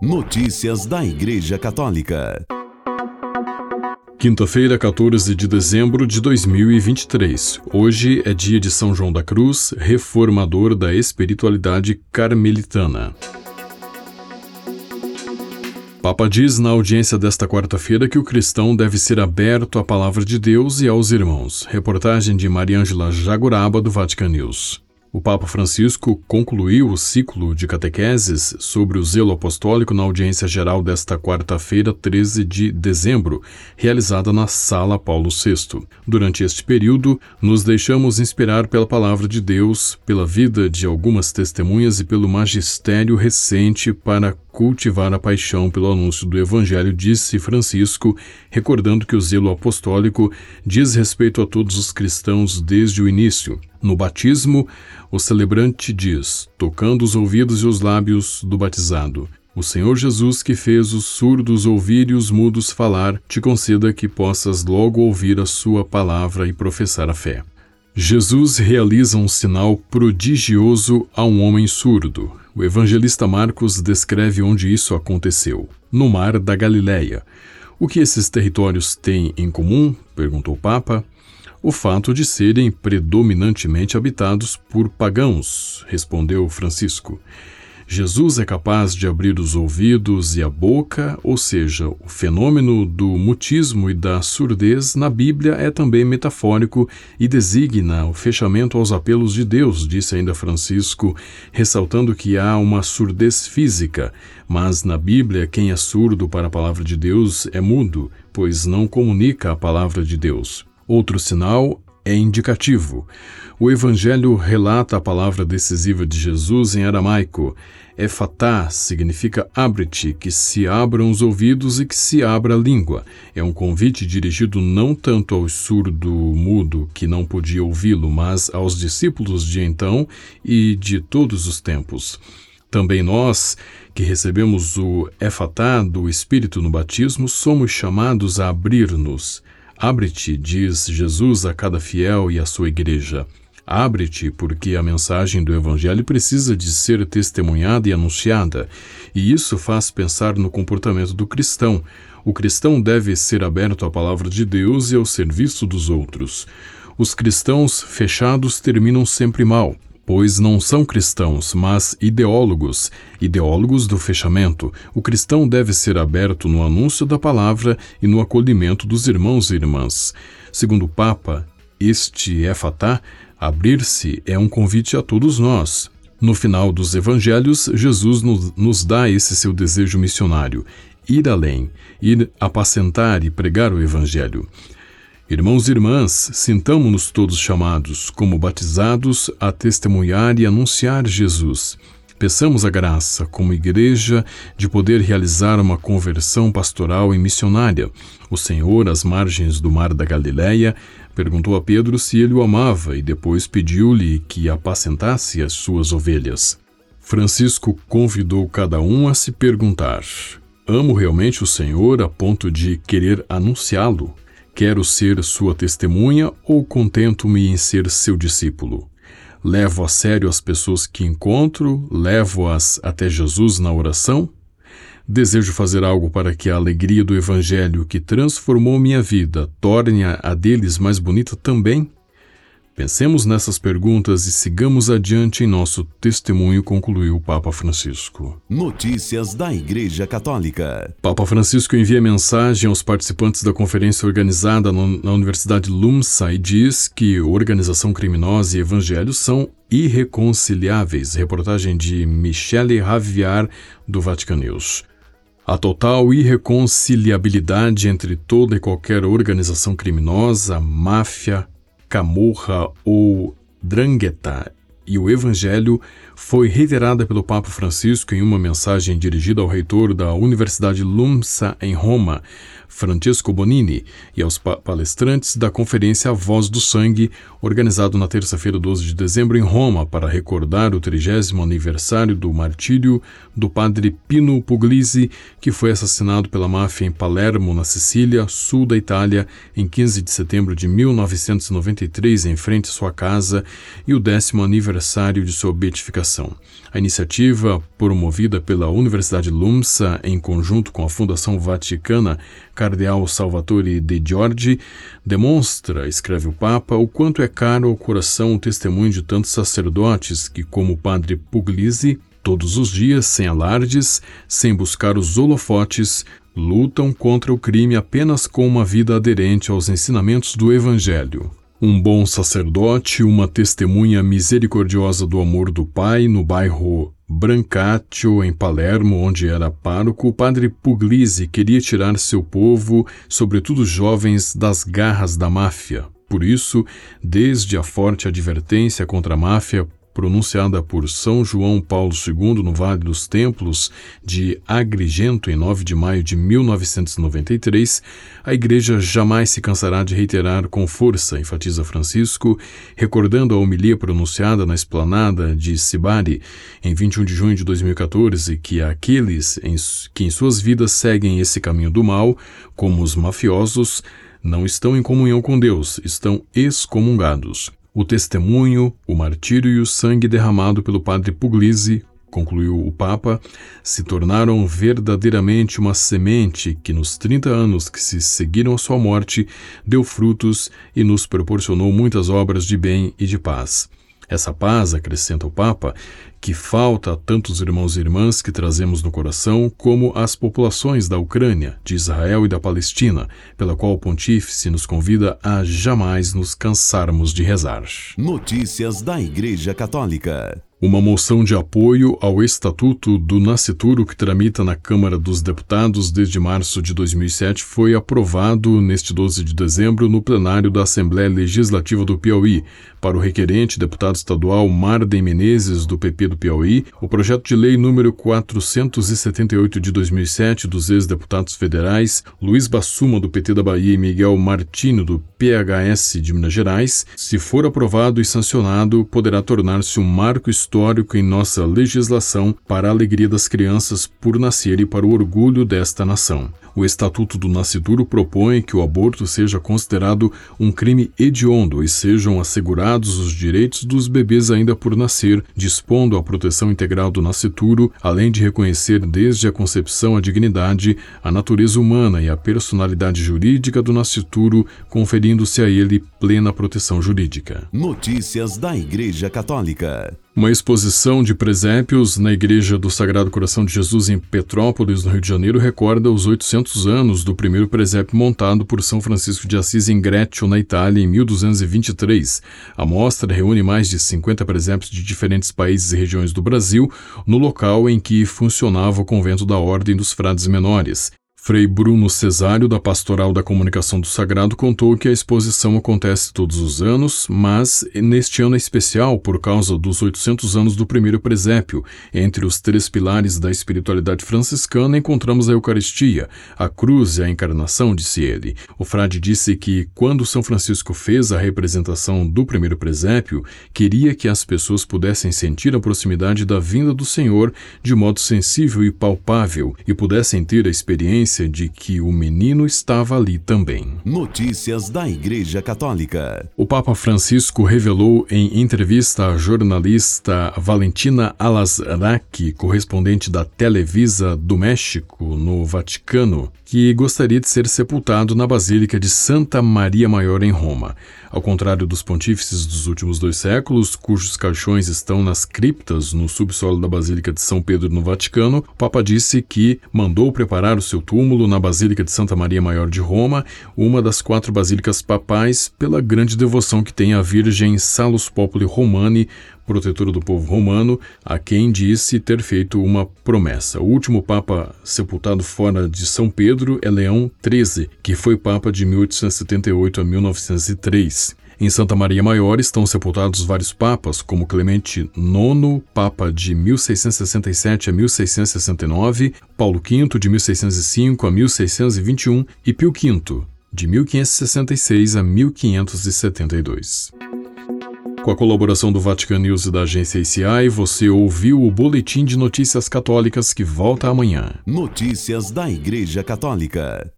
Notícias da Igreja Católica. Quinta-feira, 14 de dezembro de 2023. Hoje é dia de São João da Cruz, reformador da espiritualidade carmelitana. Papa diz na audiência desta quarta-feira que o cristão deve ser aberto à palavra de Deus e aos irmãos. Reportagem de Mariângela Jaguraba, do Vatican News. O Papa Francisco concluiu o ciclo de catequeses sobre o zelo apostólico na audiência geral desta quarta-feira, 13 de dezembro, realizada na Sala Paulo VI. Durante este período, nos deixamos inspirar pela palavra de Deus, pela vida de algumas testemunhas e pelo magistério recente para cultivar a paixão pelo anúncio do Evangelho, disse Francisco, recordando que o zelo apostólico diz respeito a todos os cristãos desde o início. No batismo, o celebrante diz, tocando os ouvidos e os lábios do batizado: O Senhor Jesus, que fez os surdos ouvir e os mudos falar, te conceda que possas logo ouvir a sua palavra e professar a fé. Jesus realiza um sinal prodigioso a um homem surdo. O evangelista Marcos descreve onde isso aconteceu: no mar da Galileia. O que esses territórios têm em comum? perguntou o Papa o fato de serem predominantemente habitados por pagãos, respondeu Francisco. Jesus é capaz de abrir os ouvidos e a boca, ou seja, o fenômeno do mutismo e da surdez na Bíblia é também metafórico e designa o fechamento aos apelos de Deus, disse ainda Francisco, ressaltando que há uma surdez física, mas na Bíblia quem é surdo para a palavra de Deus é mudo, pois não comunica a palavra de Deus. Outro sinal é indicativo. O Evangelho relata a palavra decisiva de Jesus em aramaico. Efatá significa abre-te, que se abram os ouvidos e que se abra a língua. É um convite dirigido não tanto ao surdo-mudo que não podia ouvi-lo, mas aos discípulos de então e de todos os tempos. Também nós, que recebemos o efatá do Espírito no batismo, somos chamados a abrir-nos. Abre-te, diz Jesus a cada fiel e à sua igreja. Abre-te, porque a mensagem do Evangelho precisa de ser testemunhada e anunciada, e isso faz pensar no comportamento do cristão. O cristão deve ser aberto à palavra de Deus e ao serviço dos outros. Os cristãos fechados terminam sempre mal pois não são cristãos, mas ideólogos, ideólogos do fechamento. O cristão deve ser aberto no anúncio da palavra e no acolhimento dos irmãos e irmãs. Segundo o Papa, este efatá, abrir-se, é um convite a todos nós. No final dos evangelhos, Jesus nos dá esse seu desejo missionário, ir além, ir apacentar e pregar o evangelho. Irmãos e irmãs, sintamo-nos todos chamados, como batizados, a testemunhar e anunciar Jesus. Peçamos a graça, como igreja, de poder realizar uma conversão pastoral e missionária. O Senhor, às margens do mar da Galileia, perguntou a Pedro se ele o amava e depois pediu-lhe que apacentasse as suas ovelhas. Francisco convidou cada um a se perguntar: Amo realmente o Senhor a ponto de querer anunciá-lo? Quero ser sua testemunha ou contento-me em ser seu discípulo? Levo a sério as pessoas que encontro? Levo-as até Jesus na oração? Desejo fazer algo para que a alegria do Evangelho que transformou minha vida torne a deles mais bonita também? Pensemos nessas perguntas e sigamos adiante em nosso testemunho, concluiu o Papa Francisco. Notícias da Igreja Católica. Papa Francisco envia mensagem aos participantes da conferência organizada na Universidade LUMSA e diz que organização criminosa e evangelho são irreconciliáveis. Reportagem de Michele Raviar, do Vatican News. A total irreconciliabilidade entre toda e qualquer organização criminosa, máfia, camorra ou drangheta e o Evangelho foi reiterada pelo Papa Francisco em uma mensagem dirigida ao reitor da Universidade LUMSA em Roma, Francesco Bonini, e aos pa palestrantes da conferência Voz do Sangue, organizado na terça-feira, 12 de dezembro, em Roma, para recordar o trigésimo aniversário do martírio do padre Pino Puglisi, que foi assassinado pela máfia em Palermo, na Sicília, sul da Itália, em 15 de setembro de 1993, em frente à sua casa, e o décimo aniversário de sua beatificação. A iniciativa, promovida pela Universidade LUMSA em conjunto com a Fundação Vaticana Cardeal Salvatore de Giorgi, demonstra, escreve o Papa, o quanto é caro ao coração o testemunho de tantos sacerdotes que, como o padre Puglisi, todos os dias, sem alardes, sem buscar os holofotes, lutam contra o crime apenas com uma vida aderente aos ensinamentos do Evangelho. Um bom sacerdote, uma testemunha misericordiosa do amor do Pai no bairro Brancaccio, em Palermo, onde era pároco, o padre Puglisi queria tirar seu povo, sobretudo jovens, das garras da máfia. Por isso, desde a forte advertência contra a máfia pronunciada por São João Paulo II no Vale dos Templos de Agrigento em 9 de maio de 1993, a Igreja jamais se cansará de reiterar com força, enfatiza Francisco, recordando a homilia pronunciada na esplanada de Sibari em 21 de junho de 2014, que aqueles em, que em suas vidas seguem esse caminho do mal, como os mafiosos, não estão em comunhão com Deus, estão excomungados. O testemunho, o martírio e o sangue derramado pelo padre Puglisi, concluiu o Papa, se tornaram verdadeiramente uma semente que, nos 30 anos que se seguiram à sua morte, deu frutos e nos proporcionou muitas obras de bem e de paz. Essa paz, acrescenta o Papa, que falta a tantos irmãos e irmãs que trazemos no coração, como as populações da Ucrânia, de Israel e da Palestina, pela qual o Pontífice nos convida a jamais nos cansarmos de rezar. Notícias da Igreja Católica. Uma moção de apoio ao Estatuto do Nascituro que tramita na Câmara dos Deputados desde março de 2007 foi aprovado neste 12 de dezembro no plenário da Assembleia Legislativa do Piauí. Para o requerente, deputado estadual Marden Menezes, do PP do Piauí, o projeto de lei número 478 de 2007 dos ex-deputados federais Luiz Bassuma, do PT da Bahia, e Miguel Martino, do PHS de Minas Gerais, se for aprovado e sancionado, poderá tornar-se um marco histórico em nossa legislação para a alegria das crianças por nascer e para o orgulho desta nação. O Estatuto do Nascituro propõe que o aborto seja considerado um crime hediondo e sejam assegurados os direitos dos bebês ainda por nascer, dispondo a proteção integral do nascituro, além de reconhecer desde a concepção a dignidade, a natureza humana e a personalidade jurídica do nascituro, conferindo-se a ele plena proteção jurídica. Notícias da Igreja Católica. Uma exposição de presépios na Igreja do Sagrado Coração de Jesus em Petrópolis, no Rio de Janeiro, recorda os 800 anos do primeiro presépio montado por São Francisco de Assis em Greccio, na Itália, em 1223. A mostra reúne mais de 50 presépios de diferentes países e regiões do Brasil, no local em que funcionava o convento da Ordem dos Frades Menores. Frei Bruno Cesário, da Pastoral da Comunicação do Sagrado, contou que a exposição acontece todos os anos, mas neste ano é especial por causa dos 800 anos do primeiro presépio. Entre os três pilares da espiritualidade franciscana encontramos a Eucaristia, a cruz e a encarnação, disse ele. O frade disse que, quando São Francisco fez a representação do primeiro presépio, queria que as pessoas pudessem sentir a proximidade da vinda do Senhor de modo sensível e palpável e pudessem ter a experiência de que o menino estava ali também. Notícias da Igreja Católica. O Papa Francisco revelou em entrevista à jornalista Valentina Alazraqui, correspondente da Televisa do México, no Vaticano, que gostaria de ser sepultado na Basílica de Santa Maria Maior em Roma. Ao contrário dos pontífices dos últimos dois séculos, cujos caixões estão nas criptas no subsolo da Basílica de São Pedro no Vaticano, o Papa disse que mandou preparar o seu túmulo na Basílica de Santa Maria Maior de Roma, uma das quatro basílicas papais, pela grande devoção que tem à Virgem Salus Populi Romani, protetora do povo romano, a quem disse ter feito uma promessa. O último papa sepultado fora de São Pedro é Leão XIII, que foi papa de 1878 a 1903. Em Santa Maria Maior estão sepultados vários papas, como Clemente IX, papa de 1667 a 1669, Paulo V, de 1605 a 1621 e Pio V, de 1566 a 1572. Com a colaboração do Vatican News e da agência ICI, você ouviu o Boletim de Notícias Católicas que volta amanhã. Notícias da Igreja Católica.